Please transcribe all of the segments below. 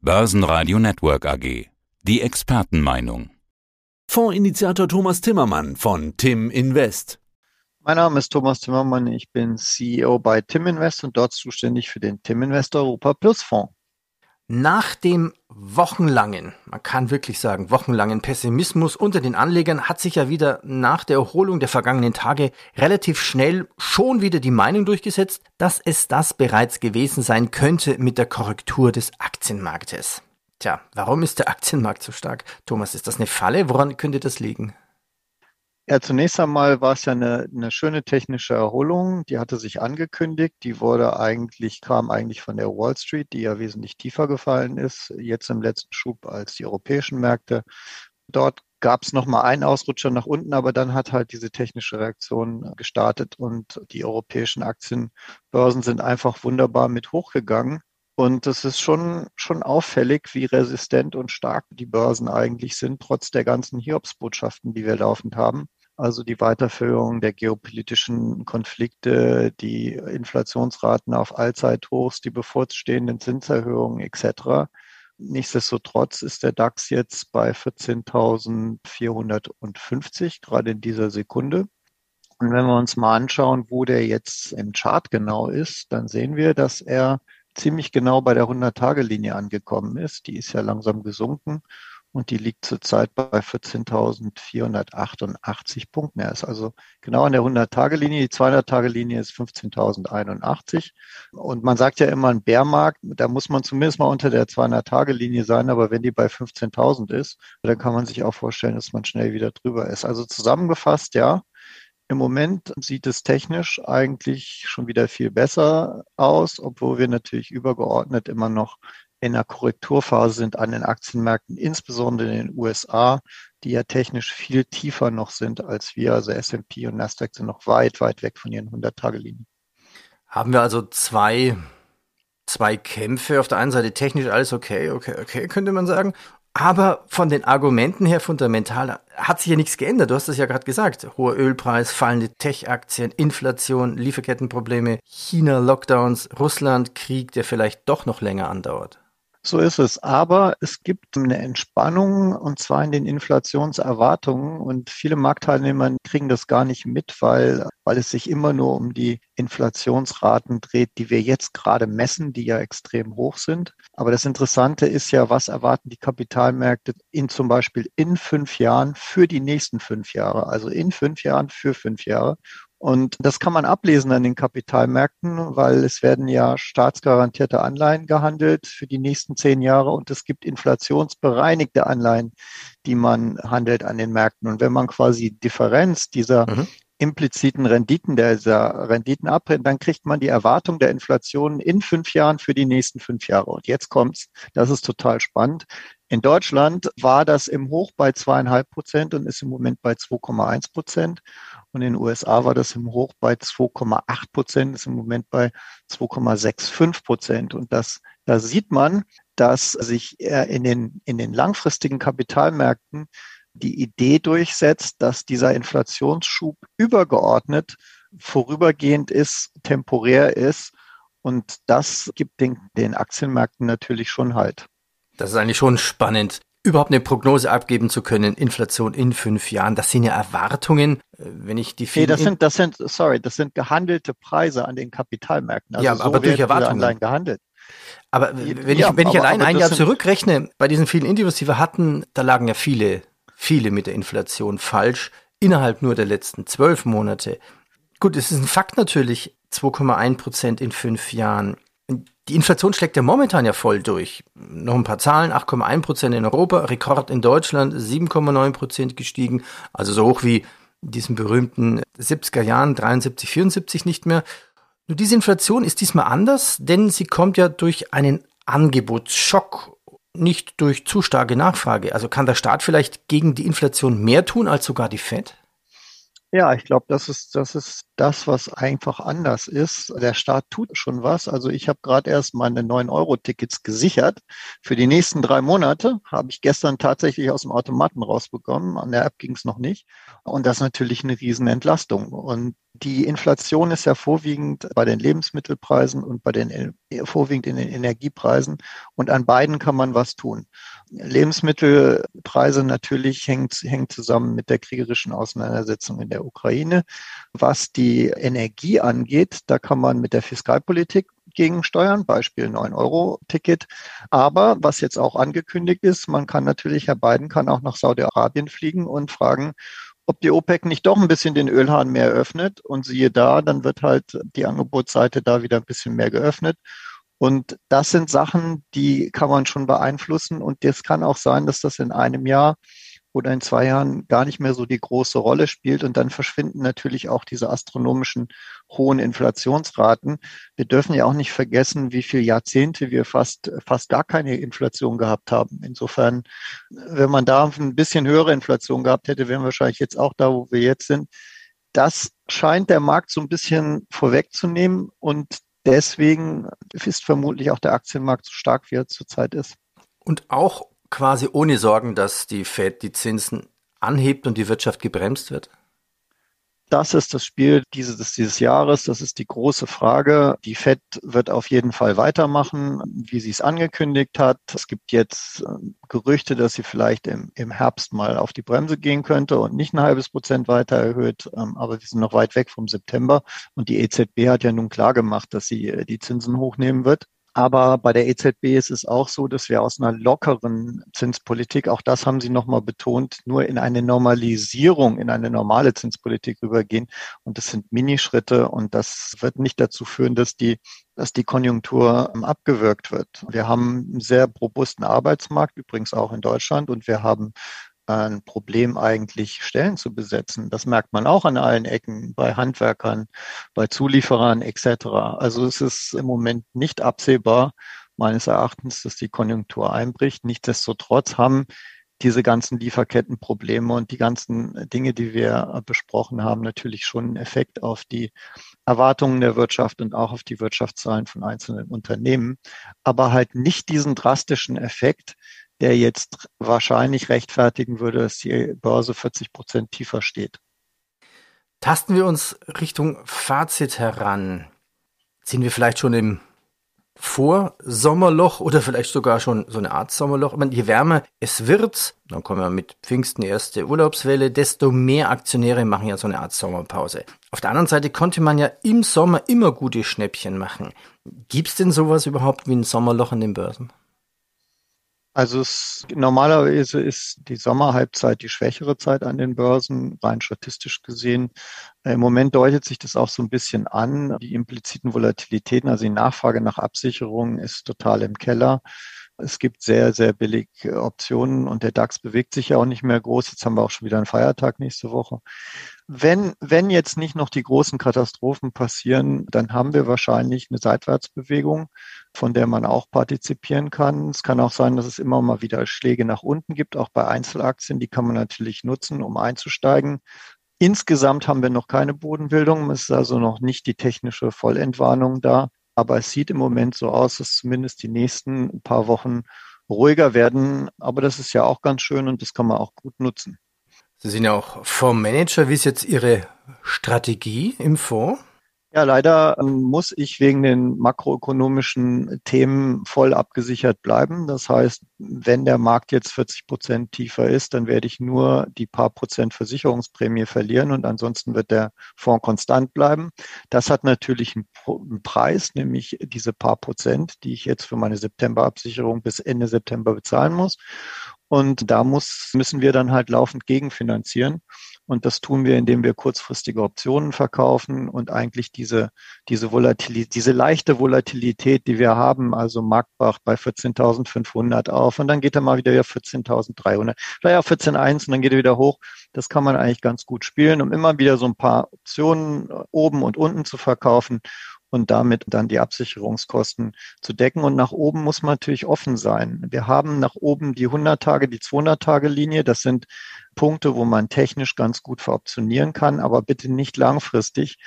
Börsenradio Network AG. Die Expertenmeinung. Fondsinitiator Thomas Timmermann von Tim Invest. Mein Name ist Thomas Timmermann, ich bin CEO bei Tim Invest und dort zuständig für den Tim Invest Europa Plus Fonds. Nach dem wochenlangen, man kann wirklich sagen, wochenlangen Pessimismus unter den Anlegern hat sich ja wieder nach der Erholung der vergangenen Tage relativ schnell schon wieder die Meinung durchgesetzt, dass es das bereits gewesen sein könnte mit der Korrektur des Aktienmarktes. Tja, warum ist der Aktienmarkt so stark? Thomas, ist das eine Falle? Woran könnte das liegen? Ja, zunächst einmal war es ja eine, eine schöne technische Erholung. Die hatte sich angekündigt. Die wurde eigentlich, kam eigentlich von der Wall Street, die ja wesentlich tiefer gefallen ist, jetzt im letzten Schub als die europäischen Märkte. Dort gab es nochmal einen Ausrutscher nach unten, aber dann hat halt diese technische Reaktion gestartet und die europäischen Aktienbörsen sind einfach wunderbar mit hochgegangen. Und es ist schon, schon auffällig, wie resistent und stark die Börsen eigentlich sind, trotz der ganzen Hiobsbotschaften, die wir laufend haben also die Weiterführung der geopolitischen Konflikte, die Inflationsraten auf Allzeithochs, die bevorstehenden Zinserhöhungen etc. Nichtsdestotrotz ist der DAX jetzt bei 14.450, gerade in dieser Sekunde. Und wenn wir uns mal anschauen, wo der jetzt im Chart genau ist, dann sehen wir, dass er ziemlich genau bei der 100-Tage-Linie angekommen ist. Die ist ja langsam gesunken und die liegt zurzeit bei 14.488 Punkten. Er ist also genau an der 100-Tage-Linie. Die 200-Tage-Linie ist 15.081. Und man sagt ja immer, ein Bärmarkt, da muss man zumindest mal unter der 200-Tage-Linie sein. Aber wenn die bei 15.000 ist, dann kann man sich auch vorstellen, dass man schnell wieder drüber ist. Also zusammengefasst, ja, im Moment sieht es technisch eigentlich schon wieder viel besser aus, obwohl wir natürlich übergeordnet immer noch in der Korrekturphase sind an den Aktienmärkten, insbesondere in den USA, die ja technisch viel tiefer noch sind als wir. Also S&P und Nasdaq sind noch weit, weit weg von ihren 100-Tage-Linien. Haben wir also zwei, zwei Kämpfe. Auf der einen Seite technisch alles okay, okay, okay, könnte man sagen. Aber von den Argumenten her fundamental hat sich ja nichts geändert. Du hast es ja gerade gesagt. Hoher Ölpreis, fallende Tech-Aktien, Inflation, Lieferkettenprobleme, China, Lockdowns, Russland, Krieg, der vielleicht doch noch länger andauert. So ist es. Aber es gibt eine Entspannung und zwar in den Inflationserwartungen und viele Marktteilnehmer kriegen das gar nicht mit, weil, weil es sich immer nur um die Inflationsraten dreht, die wir jetzt gerade messen, die ja extrem hoch sind. Aber das Interessante ist ja, was erwarten die Kapitalmärkte in zum Beispiel in fünf Jahren für die nächsten fünf Jahre, also in fünf Jahren für fünf Jahre. Und das kann man ablesen an den Kapitalmärkten, weil es werden ja staatsgarantierte Anleihen gehandelt für die nächsten zehn Jahre und es gibt inflationsbereinigte Anleihen, die man handelt an den Märkten. Und wenn man quasi Differenz dieser mhm. impliziten Renditen, dieser Renditen abbrennt, dann kriegt man die Erwartung der Inflation in fünf Jahren für die nächsten fünf Jahre. Und jetzt kommt's, das ist total spannend. In Deutschland war das im Hoch bei zweieinhalb Prozent und ist im Moment bei 2,1 Prozent. Und in den USA war das im Hoch bei 2,8 Prozent, ist im Moment bei 2,65 Prozent. Und das, da sieht man, dass sich in den, in den langfristigen Kapitalmärkten die Idee durchsetzt, dass dieser Inflationsschub übergeordnet vorübergehend ist, temporär ist. Und das gibt den, den Aktienmärkten natürlich schon Halt. Das ist eigentlich schon spannend überhaupt eine Prognose abgeben zu können, Inflation in fünf Jahren, das sind ja Erwartungen, äh, wenn ich die vielen... Nee, das sind, das sind, sorry, das sind gehandelte Preise an den Kapitalmärkten. Also ja, so aber durch Erwartungen. Anleihen gehandelt. Aber wenn ja, ich, wenn ich aber, allein aber ein Jahr zurückrechne, bei diesen vielen Interviews, die wir hatten, da lagen ja viele, viele mit der Inflation falsch, innerhalb nur der letzten zwölf Monate. Gut, es ist ein Fakt natürlich, 2,1 Prozent in fünf Jahren. Die Inflation schlägt ja momentan ja voll durch. Noch ein paar Zahlen, 8,1 Prozent in Europa, Rekord in Deutschland, 7,9 Prozent gestiegen, also so hoch wie in diesen berühmten 70er Jahren, 73, 74 nicht mehr. Nur diese Inflation ist diesmal anders, denn sie kommt ja durch einen Angebotsschock, nicht durch zu starke Nachfrage. Also kann der Staat vielleicht gegen die Inflation mehr tun als sogar die FED? Ja, ich glaube, das ist, das ist das, was einfach anders ist. Der Staat tut schon was. Also ich habe gerade erst meine 9-Euro-Tickets gesichert. Für die nächsten drei Monate habe ich gestern tatsächlich aus dem Automaten rausbekommen. An der App ging es noch nicht. Und das ist natürlich eine Riesenentlastung. Und die Inflation ist ja vorwiegend bei den Lebensmittelpreisen und bei den vorwiegend in den Energiepreisen. Und an beiden kann man was tun. Lebensmittelpreise natürlich hängt, hängt zusammen mit der kriegerischen Auseinandersetzung in der Ukraine. Was die Energie angeht, da kann man mit der Fiskalpolitik gegensteuern, Beispiel 9-Euro-Ticket. Aber was jetzt auch angekündigt ist, man kann natürlich, Herr Biden kann auch nach Saudi-Arabien fliegen und fragen, ob die OPEC nicht doch ein bisschen den Ölhahn mehr öffnet. Und siehe da, dann wird halt die Angebotsseite da wieder ein bisschen mehr geöffnet. Und das sind Sachen, die kann man schon beeinflussen. Und es kann auch sein, dass das in einem Jahr oder in zwei Jahren gar nicht mehr so die große Rolle spielt. Und dann verschwinden natürlich auch diese astronomischen hohen Inflationsraten. Wir dürfen ja auch nicht vergessen, wie viele Jahrzehnte wir fast, fast gar keine Inflation gehabt haben. Insofern, wenn man da ein bisschen höhere Inflation gehabt hätte, wären wir wahrscheinlich jetzt auch da, wo wir jetzt sind. Das scheint der Markt so ein bisschen vorwegzunehmen und deswegen ist vermutlich auch der Aktienmarkt so stark, wie er zurzeit ist. Und auch quasi ohne Sorgen, dass die Fed die Zinsen anhebt und die Wirtschaft gebremst wird? Das ist das Spiel dieses, dieses Jahres. Das ist die große Frage. Die Fed wird auf jeden Fall weitermachen, wie sie es angekündigt hat. Es gibt jetzt ähm, Gerüchte, dass sie vielleicht im, im Herbst mal auf die Bremse gehen könnte und nicht ein halbes Prozent weiter erhöht. Ähm, aber wir sind noch weit weg vom September. Und die EZB hat ja nun klar gemacht, dass sie äh, die Zinsen hochnehmen wird. Aber bei der EZB ist es auch so, dass wir aus einer lockeren Zinspolitik, auch das haben Sie nochmal betont, nur in eine Normalisierung, in eine normale Zinspolitik rübergehen. Und das sind Minischritte und das wird nicht dazu führen, dass die dass die Konjunktur ähm, abgewürgt wird. Wir haben einen sehr robusten Arbeitsmarkt, übrigens auch in Deutschland, und wir haben ein Problem eigentlich Stellen zu besetzen. Das merkt man auch an allen Ecken, bei Handwerkern, bei Zulieferern etc. Also es ist im Moment nicht absehbar, meines Erachtens, dass die Konjunktur einbricht. Nichtsdestotrotz haben diese ganzen Lieferkettenprobleme und die ganzen Dinge, die wir besprochen haben, natürlich schon einen Effekt auf die Erwartungen der Wirtschaft und auch auf die Wirtschaftszahlen von einzelnen Unternehmen, aber halt nicht diesen drastischen Effekt, der jetzt wahrscheinlich rechtfertigen würde, dass die Börse 40 Prozent tiefer steht. Tasten wir uns Richtung Fazit heran. Sind wir vielleicht schon im Vorsommerloch oder vielleicht sogar schon so eine Art Sommerloch. Meine, je wärmer es wird, dann kommen wir mit Pfingsten erste Urlaubswelle, desto mehr Aktionäre machen ja so eine Art Sommerpause. Auf der anderen Seite konnte man ja im Sommer immer gute Schnäppchen machen. Gibt es denn sowas überhaupt wie ein Sommerloch an den Börsen? Also es, normalerweise ist die Sommerhalbzeit die schwächere Zeit an den Börsen, rein statistisch gesehen. Im Moment deutet sich das auch so ein bisschen an. Die impliziten Volatilitäten, also die Nachfrage nach Absicherung ist total im Keller. Es gibt sehr, sehr billig Optionen und der DAX bewegt sich ja auch nicht mehr groß. Jetzt haben wir auch schon wieder einen Feiertag nächste Woche. Wenn, wenn jetzt nicht noch die großen Katastrophen passieren, dann haben wir wahrscheinlich eine Seitwärtsbewegung, von der man auch partizipieren kann. Es kann auch sein, dass es immer mal wieder Schläge nach unten gibt, auch bei Einzelaktien. Die kann man natürlich nutzen, um einzusteigen. Insgesamt haben wir noch keine Bodenbildung. Es ist also noch nicht die technische Vollentwarnung da. Aber es sieht im Moment so aus, dass zumindest die nächsten paar Wochen ruhiger werden. Aber das ist ja auch ganz schön und das kann man auch gut nutzen. Sie sind ja auch Fondsmanager. Wie ist jetzt Ihre Strategie im Fonds? Ja, leider ähm, muss ich wegen den makroökonomischen Themen voll abgesichert bleiben. Das heißt, wenn der Markt jetzt 40 Prozent tiefer ist, dann werde ich nur die paar Prozent Versicherungsprämie verlieren und ansonsten wird der Fonds konstant bleiben. Das hat natürlich einen Preis, nämlich diese paar Prozent, die ich jetzt für meine Septemberabsicherung bis Ende September bezahlen muss. Und da muss, müssen wir dann halt laufend gegenfinanzieren. Und das tun wir, indem wir kurzfristige Optionen verkaufen und eigentlich diese, diese Volatilität, diese leichte Volatilität, die wir haben, also Marktbach bei 14.500 auf und dann geht er mal wieder 14.300, vielleicht auch 14.1 und dann geht er wieder hoch. Das kann man eigentlich ganz gut spielen, um immer wieder so ein paar Optionen oben und unten zu verkaufen und damit dann die Absicherungskosten zu decken. Und nach oben muss man natürlich offen sein. Wir haben nach oben die 100 Tage, die 200 Tage Linie. Das sind Punkte, wo man technisch ganz gut veroptionieren kann, aber bitte nicht langfristig.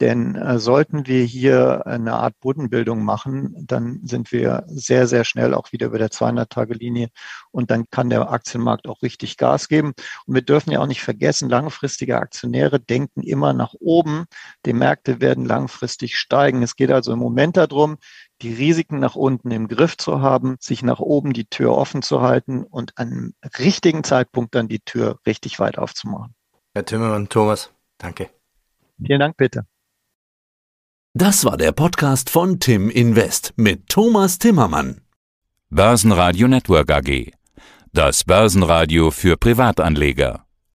Denn äh, sollten wir hier eine Art Bodenbildung machen, dann sind wir sehr, sehr schnell auch wieder über der 200-Tage-Linie und dann kann der Aktienmarkt auch richtig Gas geben. Und wir dürfen ja auch nicht vergessen, langfristige Aktionäre denken immer nach oben. Die Märkte werden langfristig steigen. Es geht also im Moment darum, die Risiken nach unten im Griff zu haben, sich nach oben die Tür offen zu halten und an richtigen Zeitpunkt dann die Tür richtig weit aufzumachen. Herr Timmermann, Thomas, danke. Vielen Dank, bitte. Das war der Podcast von Tim Invest mit Thomas Timmermann. Börsenradio Network AG. Das Börsenradio für Privatanleger.